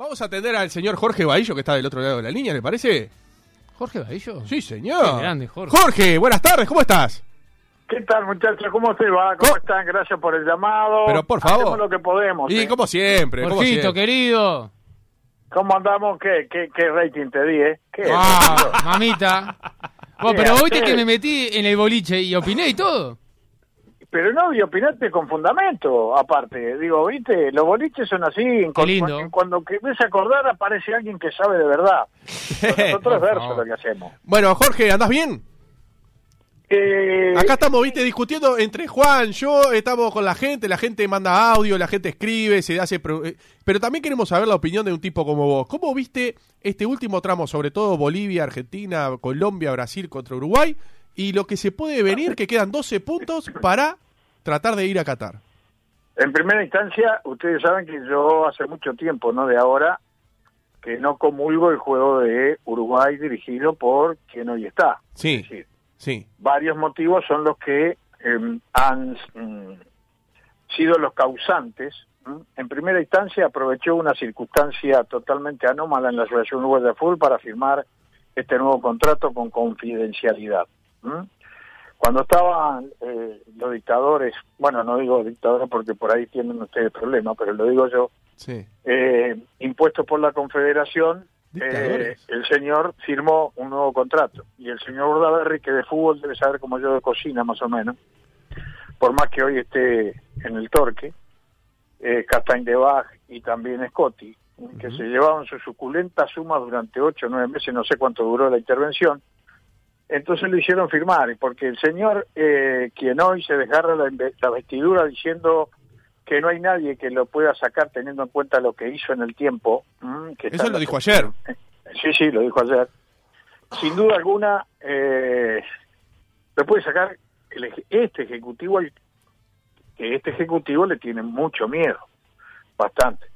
Vamos a atender al señor Jorge Bahillo, que está del otro lado de la línea, ¿le parece? ¿Jorge Bahillo? Sí, señor. Qué grande, Jorge. Jorge, buenas tardes, ¿cómo estás? ¿Qué tal, muchachos? ¿Cómo se va? ¿Cómo Co- están? Gracias por el llamado. Pero por favor. Hacemos lo que podemos. Y ¿eh? como siempre, como Jorgito, siempre. querido. ¿Cómo andamos? ¿Qué, qué, qué rating te di, eh? ¿Qué? Ah, mamita. Vos, pero viste que me metí en el boliche y opiné y todo. Pero no, y opinaste con fundamento, aparte. Digo, viste, los boliches son así. en lindo. en Cuando querés acordar aparece alguien que sabe de verdad. Nosotros es verso lo que hacemos. Bueno, Jorge, ¿andás bien? Eh, Acá estamos, viste, discutiendo entre Juan, yo, estamos con la gente, la gente manda audio, la gente escribe, se hace... pro- eh, Pero también queremos saber la opinión de un tipo como vos. ¿Cómo viste este último tramo, sobre todo Bolivia, Argentina, Colombia, Brasil contra Uruguay? Y lo que se puede venir, que quedan 12 puntos para tratar de ir a Qatar. En primera instancia, ustedes saben que yo hace mucho tiempo, no de ahora, que no comulgo el juego de Uruguay dirigido por quien hoy está. Sí, Es decir, sí. varios motivos son los que eh, han mm, sido los causantes. ¿m? En primera instancia aprovechó una circunstancia totalmente anómala en la Asociación Uruguaya de Fútbol para firmar este nuevo contrato con confidencialidad. ¿M? Cuando estaban eh, los dictadores, bueno, no digo dictadores porque por ahí tienen ustedes problemas, pero lo digo yo, Sí. eh, impuesto por la Confederación, eh, el señor firmó un nuevo contrato. Y el señor Urdaberry, que de fútbol debe saber como yo de cocina más o menos, por más que hoy esté en el Torque, eh, Castañ de Bach y también Scotti, que se llevaban sus suculentas sumas durante ocho o nueve meses, no sé cuánto duró la intervención, entonces lo hicieron firmar, porque el señor, eh, quien hoy se desgarra la, vestidura diciendo que no hay nadie que lo pueda sacar teniendo en cuenta lo que hizo en el tiempo. que Eso lo dijo ayer. Sí, sí, lo dijo ayer. Sin duda alguna, eh, lo puede sacar el este ejecutivo, al- que este ejecutivo le tiene mucho miedo, bastante.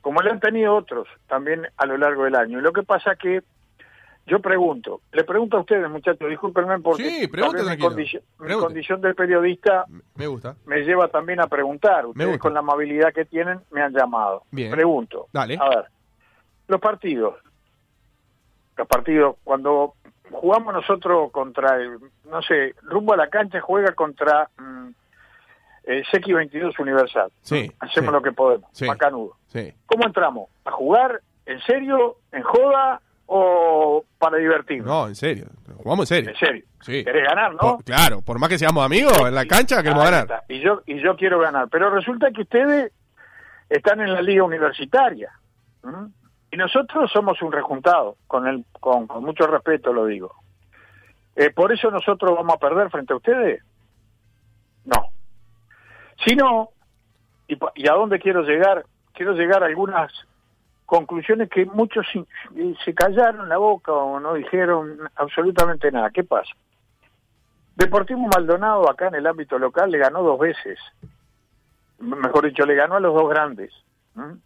Como le han tenido otros también a lo largo del año. Y lo que pasa que yo pregunto, le pregunto a ustedes, muchachos, discúlpenme porque Sí, mi, condición, mi Pregunte. condición de periodista Me gusta. me lleva también a preguntar. Ustedes gusta. con la amabilidad que tienen me han llamado. Bien. Pregunto. Dale. A ver, los partidos. Los partidos, cuando jugamos nosotros contra el, no sé, rumbo a la cancha juega contra mm, el Sequi 22 Universal. Sí, Hacemos sí. lo que podemos, Sí. macanudo. Sí. ¿Cómo entramos? ¿A jugar en serio, en joda o para divertirnos? No, en serio. Jugamos en serio. En serio. Sí. ¿Querés ganar, no? Por- claro, por más que seamos amigos en la cancha, queremos ganar. está. Y yo, y yo quiero ganar. Pero resulta que ustedes están en la liga universitaria. Y nosotros somos un rejuntado, con, el, con, con mucho respeto lo digo. Eh, ¿Por eso nosotros vamos a perder frente a ustedes? No. Si no, y, ¿y a dónde quiero llegar? Quiero llegar a algunas conclusiones que muchos se callaron la boca o no dijeron absolutamente nada. ¿Qué pasa? Deportivo Maldonado acá en el ámbito local le ganó dos veces. Mejor dicho, le ganó a los dos grandes. ¿m?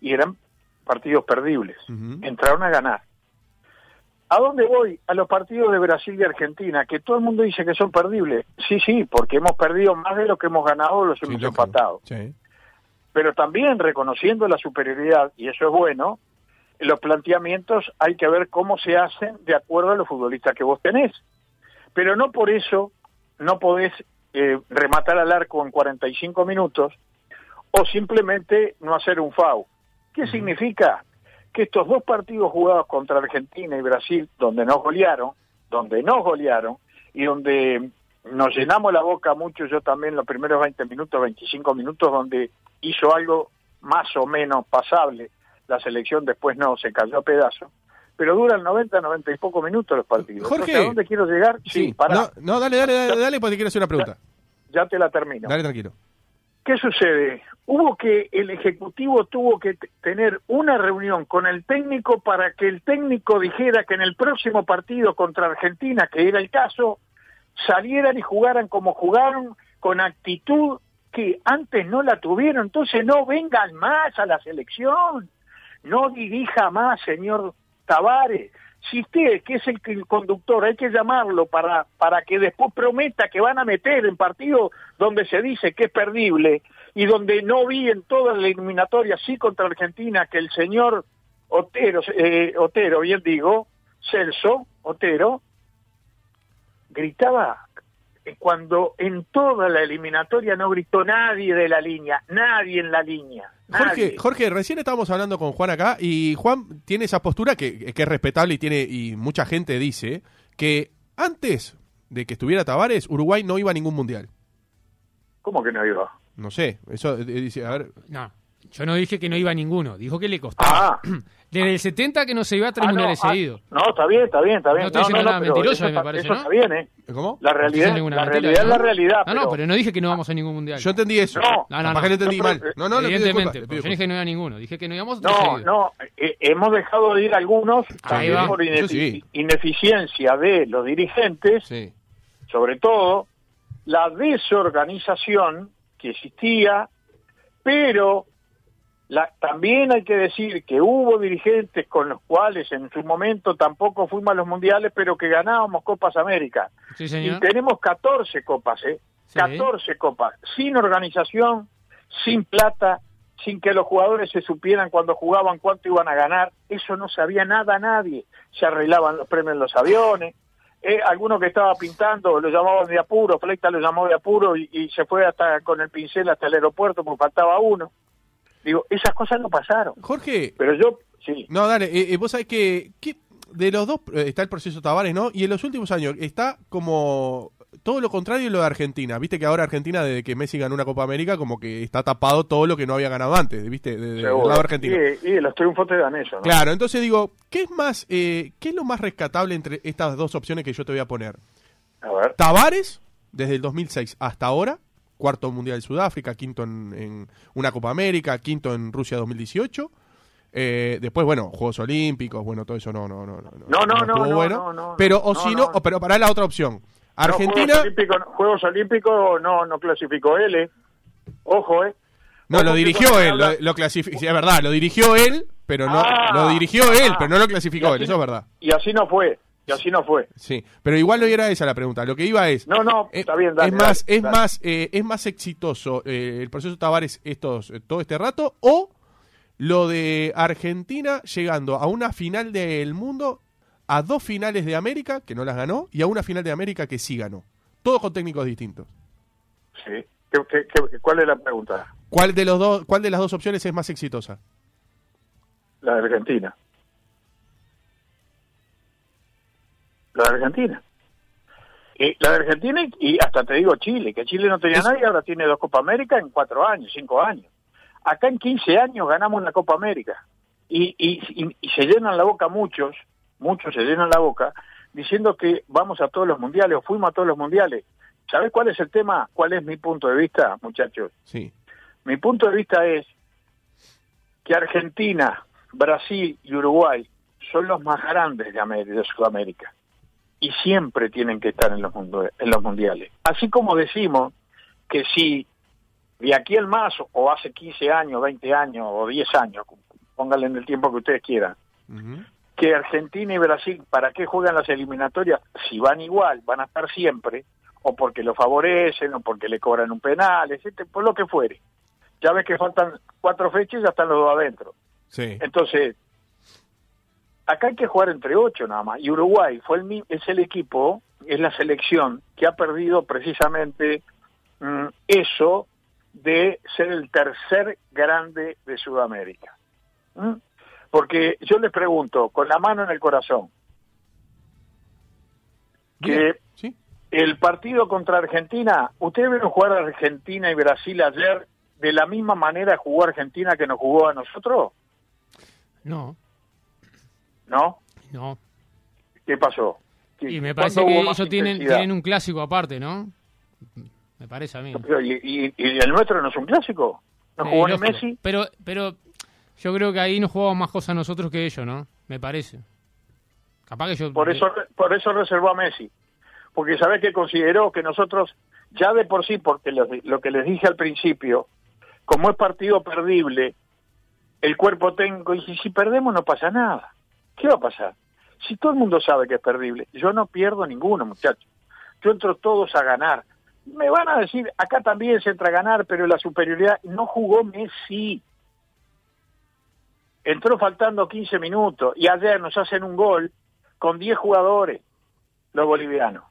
Y eran partidos perdibles. Entraron a ganar. ¿A dónde voy? A los partidos de Brasil y Argentina, que todo el mundo dice que son perdibles. Sí, sí, porque hemos perdido más de lo que hemos ganado, los Sí, hemos empatado Sí. Pero también reconociendo la superioridad, y eso es bueno, los planteamientos hay que ver cómo se hacen de acuerdo a los futbolistas que vos tenés. Pero no por eso no podés eh, rematar al arco en 45 minutos o simplemente no hacer un FAU. ¿Qué significa? Que estos dos partidos jugados contra Argentina y Brasil, donde nos golearon, donde nos golearon y donde nos llenamos la boca mucho, yo también los primeros 20 minutos, 25 minutos, donde hizo algo más o menos pasable. La selección después no, se cayó a pedazos. Pero duran 90, 90 y pocos minutos los partidos. Jorge. Entonces, ¿A dónde quiero llegar? Sí, pará, No, no, dale, dale, dale, dale, porque quiero hacer una pregunta. ya te la termino. Dale, tranquilo. ¿Qué sucede? Hubo que, el Ejecutivo tuvo que tener una reunión con el técnico para que el técnico dijera que en el próximo partido contra Argentina, que era el caso, salieran y jugaran como jugaron, con actitud que antes no la tuvieron. Entonces no vengan más a la selección, no dirija más, señor Tavares. Si usted, que es el, conductor, hay que llamarlo para, para que después prometa que van a meter en partido donde se dice que es perdible, y donde no vi en toda la eliminatoria, sí contra Argentina, que el señor Otero, eh, Otero, bien digo, Celso Otero, gritaba cuando en toda la eliminatoria no gritó nadie de la línea, nadie en la línea. Jorge, nadie. Jorge, recién estábamos hablando con Juan acá y Juan tiene esa postura que, que es respetable y tiene y mucha gente dice que antes de que estuviera Tavares, Uruguay no iba a ningún mundial. ¿Cómo que no iba? No sé, eso eh, dice, a ver, No, yo no dije que no iba a ninguno, dijo que le costaba. Ah, Desde el 70 que no se iba a tres ah, no, mundiales ah, seguidos. no, está bien, está bien, está bien. No estoy diciendo nada pero mentiroso, eso me está- parece, eso ¿no? está bien, ¿eh? ¿cómo? La realidad, la mentira, realidad es la realidad. No, no, pero no dije que no vamos a ningún mundial. Yo entendí eso. No. No, no, que entendí mal. No, no, Evidentemente, le pido porque yo no dije que no iba a ninguno, dije que no íbamos a tres No, seguidos. no, eh, hemos dejado de ir algunos Ahí también va. por sí. ineficiencia de los dirigentes, Sí. sobre todo la desorganización que existía, pero la- también hay que decir que hubo dirigentes con los cuales en su momento tampoco fuimos a los mundiales, pero que ganábamos Copas América. Sí, Y tenemos 14 copas, ¿eh? Sí. 14 copas, sin organización, sin plata, sin que los jugadores se supieran cuando jugaban cuánto iban a ganar. Eso no sabía nada nadie. Se arreglaban los premios en los aviones. Eh, alguno que estaba pintando lo llamaban de apuro, Fleita lo llamó de apuro y, y se fue hasta con el pincel hasta el aeropuerto porque faltaba uno. Digo, esas cosas no pasaron. Jorge, Pero yo, sí, no, dale, eh, eh, vos sabés que, que de los dos eh, está el proceso Tavares, ¿no? Y en los últimos años está como todo lo contrario de lo de Argentina. Viste que ahora Argentina, desde que Messi ganó una Copa América, como que está tapado todo lo que no había ganado antes, ¿viste? De, de- del lado argentino. Y, y los triunfos te dan eso, ¿no? Claro, entonces digo, ¿qué es más, eh, qué es lo más rescatable entre estas dos opciones que yo te voy a poner? A ver. Tavares, desde el 2006 hasta ahora, cuarto mundial de Sudáfrica, quinto en, en una Copa América, quinto en Rusia 2018. Eh, después, bueno, Juegos Olímpicos, bueno, todo eso no, no, no, no, No, no, no, no, bueno. no, no, pero o si no. pero para la otra opción, Argentina, Juegos Olímpicos, Juegos Olímpicos no, no clasificó él, ¿eh? Ojo, ¿eh? no, lo dirigió él, lo, lo clasificó, sí, es verdad, lo dirigió él, pero no, Ah, lo dirigió él, ah. pero no lo clasificó así- él, eso es verdad. Y así no fue, y así no fue. Sí, pero igual no era esa la pregunta. Lo que iba es. No, no, eh, está bien, dale, es más, dale, es dale. más, eh, es más exitoso eh, el proceso Tavares estos eh, todo este rato o lo de Argentina llegando a una final del mundo, a dos finales de América que no las ganó y a una final de América que sí ganó. Todos con técnicos distintos. Sí. ¿Qué, qué- qué- cuál es la pregunta? ¿Cuál de los dos, cuál de las dos opciones es más exitosa? La de Argentina. La de Argentina. Y la de Argentina y, hasta te digo Chile, que Chile no tenía Es- nadie, ahora tiene dos Copa América en cuatro años, cinco años. Acá en 15 años ganamos una Copa América. Y, y, y- y se llenan la boca muchos, muchos se llenan la boca, diciendo que vamos a todos los mundiales o fuimos a todos los mundiales. ¿Sabes cuál es el tema? ¿Cuál es mi punto de vista, muchachos? Sí. Mi punto de vista es que Argentina, Brasil y Uruguay son los más grandes de, América, de Sudamérica y siempre tienen que estar en los, mundo- en los mundiales. Así como decimos que si de aquí al más o hace 15 años, 20 años o 10 años, pónganle en el tiempo que ustedes quieran, que Argentina y Brasil, ¿para qué juegan las eliminatorias? Si van igual, van a estar siempre, o porque lo favorecen, o porque le cobran un penal, etcétera, por lo que fuere. Ya ves que faltan cuatro fechas y ya están los dos adentro. Sí. Entonces, acá hay que jugar entre ocho nada más. Y Uruguay fue el, es el equipo, es la selección que ha perdido precisamente mm, eso de ser el tercer grande de Sudamérica. ¿Mm? Porque yo les pregunto, con la mano en el corazón, Bien. que Sí. el partido contra Argentina, ¿ustedes vieron jugar a Argentina y Brasil ayer de la misma manera jugó Argentina que nos jugó a nosotros? No, ¿No? no. ¿Qué pasó? ¿Qué- Y me parece que ellos tienen, tienen un clásico aparte, ¿no? Me parece a mí. Pero, ¿y, y- y el nuestro no es un clásico? ¿No jugó ni. Messi? Pero, pero yo creo que ahí nos jugamos más cosas nosotros que ellos, ¿no? Me parece. Capaz que yo... Por eso, por eso reservó a Messi. Porque sabés que consideró que nosotros, ya de por sí, porque lo, lo que les dije al principio, como es partido perdible, el cuerpo técnico dice, si perdemos no pasa nada. ¿Qué va a pasar? Si todo el mundo sabe que es perdible, yo no pierdo ninguno, muchachos. Yo entro todos a ganar. me van a decir, acá también se entra a ganar, pero la superioridad no jugó Messi. Entró faltando 15 minutos y ayer nos hacen un gol con 10 jugadores, los bolivianos.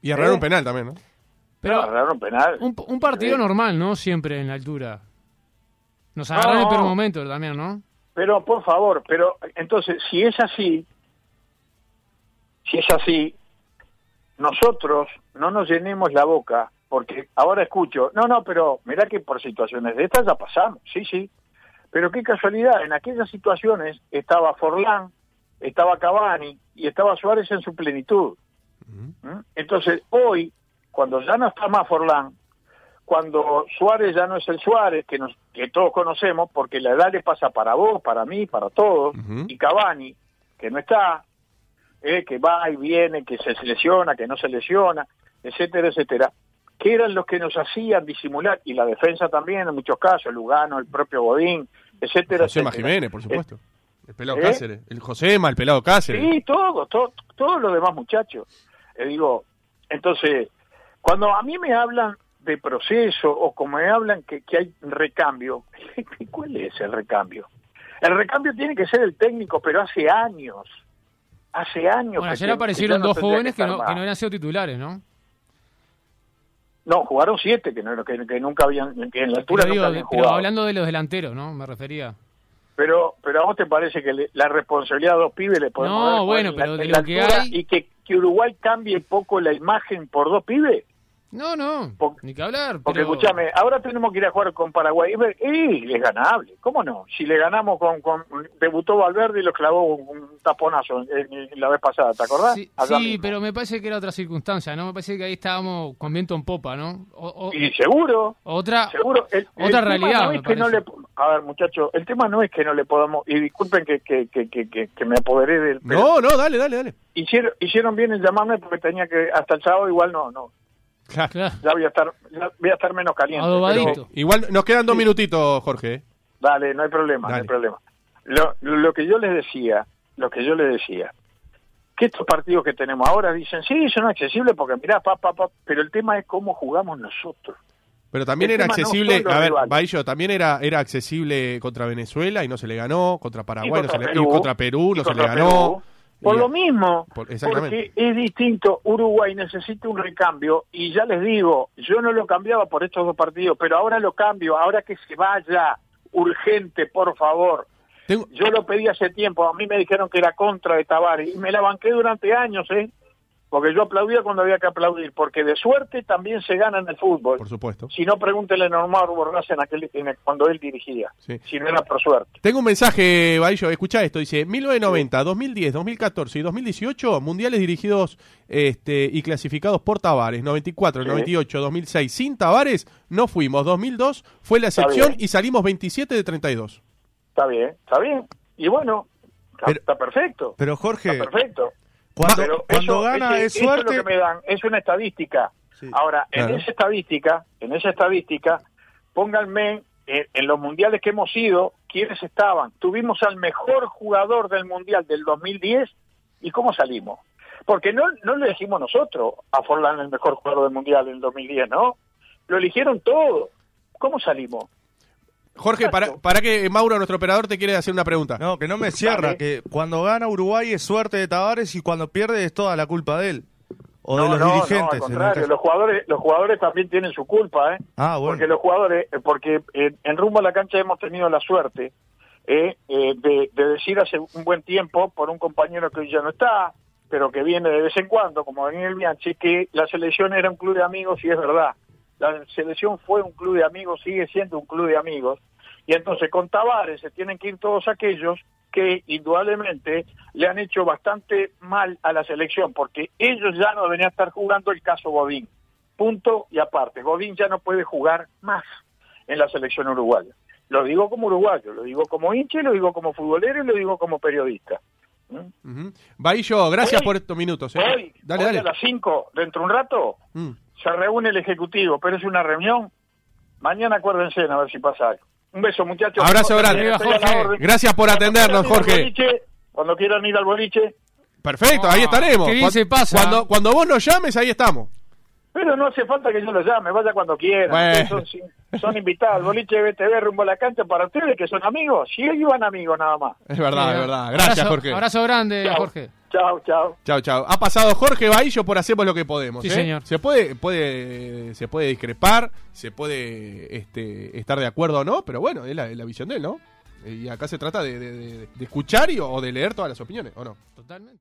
Y erraron ¿Eh? un penal también, ¿no? Pero No, agarraron penal. un, un partido normal, ¿no? Siempre en la altura. Nos agarraron en el No. peor momento también, ¿no? Pero por favor, pero entonces, si es así, si es así, nosotros no nos llenemos la boca, porque ahora escucho, no, no, pero mirá que por situaciones de estas ya pasamos, sí, sí, pero qué casualidad, en aquellas situaciones estaba Forlán, estaba Cavani y estaba Suárez en su plenitud. ¿Mm? Entonces, hoy, cuando ya no está más Forlán, cuando Suárez ya no es el Suárez que, nos, que todos conocemos, porque la edad le pasa para vos, para mí, para todos, y Cavani, que no está, eh, que va y viene, que se lesiona, que no se lesiona, etcétera, etcétera, que eran los que nos hacían disimular, y la defensa también en muchos casos, Lugano, el propio Godín, etcétera, José etcétera. Jiménez, por supuesto. El pelado ¿Eh? Cáceres. El Josema, el pelado Cáceres. Sí, todo, todo, todos los demás muchachos. Eh, digo, entonces, cuando a mí me hablan de proceso o como me hablan que, que hay recambio, ¿cuál es el recambio? El recambio tiene que ser el técnico, pero hace años. Hace años. Bueno, ayer que aparecieron dos jóvenes que no, no habían sido titulares, ¿no? No, jugaron siete, que, no, que, nunca habían, que en la altura Pero, nunca pero hablando de los delanteros, ¿no? Me refería. Pero, pero a vos te parece que le- la responsabilidad a dos pibes le podemos No, dar bueno, en pero la- de lo que hay- y que, que Uruguay cambie poco la imagen por dos pibes. No, no, Por- ni que hablar. Porque pero... escúchame, ahora tenemos que ir a jugar con Paraguay. Y, es ganable, ¿cómo no? Si le ganamos con, con debutó Valverde y lo clavó un, taponazo en- en la vez pasada, ¿te acordás? Sí, pero me parece que era otra circunstancia, ¿no? Me parece que ahí estábamos con viento en popa, ¿no? O- o- Y seguro, otra seguro. El, otra realidad, no me es que no parece. le, a ver, muchachos, el tema no es que no le podamos, y disculpen que, que, que, que, que- que me apoderé del... pero No, no, dale, dale, dale. hicieron, hicieron bien en llamarme porque tenía que, hasta el sábado igual no, no, Claro. Claro. ya voy a estar, ya voy a estar menos caliente. Pero- Igual nos quedan dos minutitos, Jorge. ¿eh? Dale, no hay problema, no Dale. hay problema. Lo, lo que yo les decía, lo que yo les decía, que estos partidos que tenemos ahora dicen, sí, son accesibles porque mirá, pa, pa, pa, pero el tema es cómo jugamos nosotros. Pero también El era no accesible, a ver. Baillo, también era, era accesible contra Venezuela y no se le ganó, contra Paraguay Y no contra se le Perú, y contra Perú y no se le ganó. Perú. Por lo mismo, Por- porque es distinto, Uruguay necesita un recambio y ya les digo, yo no lo cambiaba por estos dos partidos, pero ahora lo cambio, ahora que se vaya urgente, por favor. Tengo- Yo lo pedí hace tiempo, a mí me dijeron que era contra de Tavares y me la banqué durante años, ¿eh? Porque yo aplaudía cuando había que aplaudir, porque de suerte también se gana en el fútbol. por supuesto. Si no, pregúntele a Normal Borras en aquel, en el- cuando él dirigía, Sí. si no era por suerte. Tengo un mensaje, Baillo, escucha esto, dice 1990, 2010, 2014 y 2018 mundiales dirigidos este, y clasificados por Tavares, 94, Sí. 98, 2006 sin Tavares no fuimos, 2002 fue la excepción y salimos 27 de 32. Está bien, está bien. Y bueno, Pero- está perfecto. Pero Jorge, Está perfecto. Cuando, Pero cuando eso- gana ese- es eso suerte. lo que me dan, es una estadística. Sí. Ahora, en esa estadística, en esa estadística, pónganme en, en los mundiales que hemos ido, quiénes estaban. Tuvimos al mejor jugador del mundial del 2010 y cómo salimos. Porque no, no lo elegimos nosotros a Forlán el mejor jugador del mundial en el 2010, ¿no? Lo eligieron todos. ¿Cómo salimos? Jorge, para, para que Mauro, nuestro operador, te quiere hacer una pregunta. No, que no me cierra, que cuando gana Uruguay es suerte de Tavares y cuando pierde es toda la culpa de él. O de los no, dirigentes. no, al contrario, los jugadores, los jugadores también tienen su culpa, ¿eh? Ah, bueno. Porque los jugadores, eh, porque eh, en rumbo a la cancha hemos tenido la suerte eh, eh, de, de decir hace un buen tiempo por un compañero que hoy ya no está, pero que viene de vez en cuando, como Daniel Bianchi, que la selección era un club de amigos y es verdad. La selección fue un club de amigos, sigue siendo un club de amigos. Y entonces con Tavares se tienen que ir todos aquellos que indudablemente le han hecho bastante mal a la selección, porque ellos ya no deberían estar jugando el caso Godín. Punto y aparte. Godín ya no puede jugar más en la selección uruguaya. Lo digo como uruguayo, lo digo como hincha, y lo digo como futbolero y lo digo como periodista. ¿Mm? Ujú. Baillo, gracias Hoy- por estos minutos. ¿eh? Hoy, dale, hoy dale. a las 5, dentro de un rato, Mm. Se reúne el Ejecutivo, pero es una reunión. Mañana acuérdense a ver si pasa algo. Un beso, muchachos. Abrazo grande. Jorge. Gracias por Cuando atendernos, Jorge. boliche, Cuando quieran ir al boliche, Perfecto, Ah, ahí estaremos. qué bien Cuan- se pasa. Cuando, cuando vos nos llames, ahí estamos. Pero no hace falta que yo lo llame, vaya cuando quiera. Bueno. Son, son invitados. Boliche de BTV rumbo a la cancha para ustedes que son amigos. Si ellos iban amigos nada más. Es verdad, es verdad. Gracias, Abrazo- Jorge. Abrazo grande, Chao. Jorge. Chao, chao. Chao, chao. Ha pasado Jorge Bahillo por Hacemos lo que podemos. Sí, ¿eh? señor. Se puede, puede, se puede discrepar, se puede este, estar de acuerdo o no, pero bueno, es la, es la visión de él, ¿no? Y acá se trata de, de- de- de escuchar y, o de leer todas las opiniones, ¿o no? Totalmente.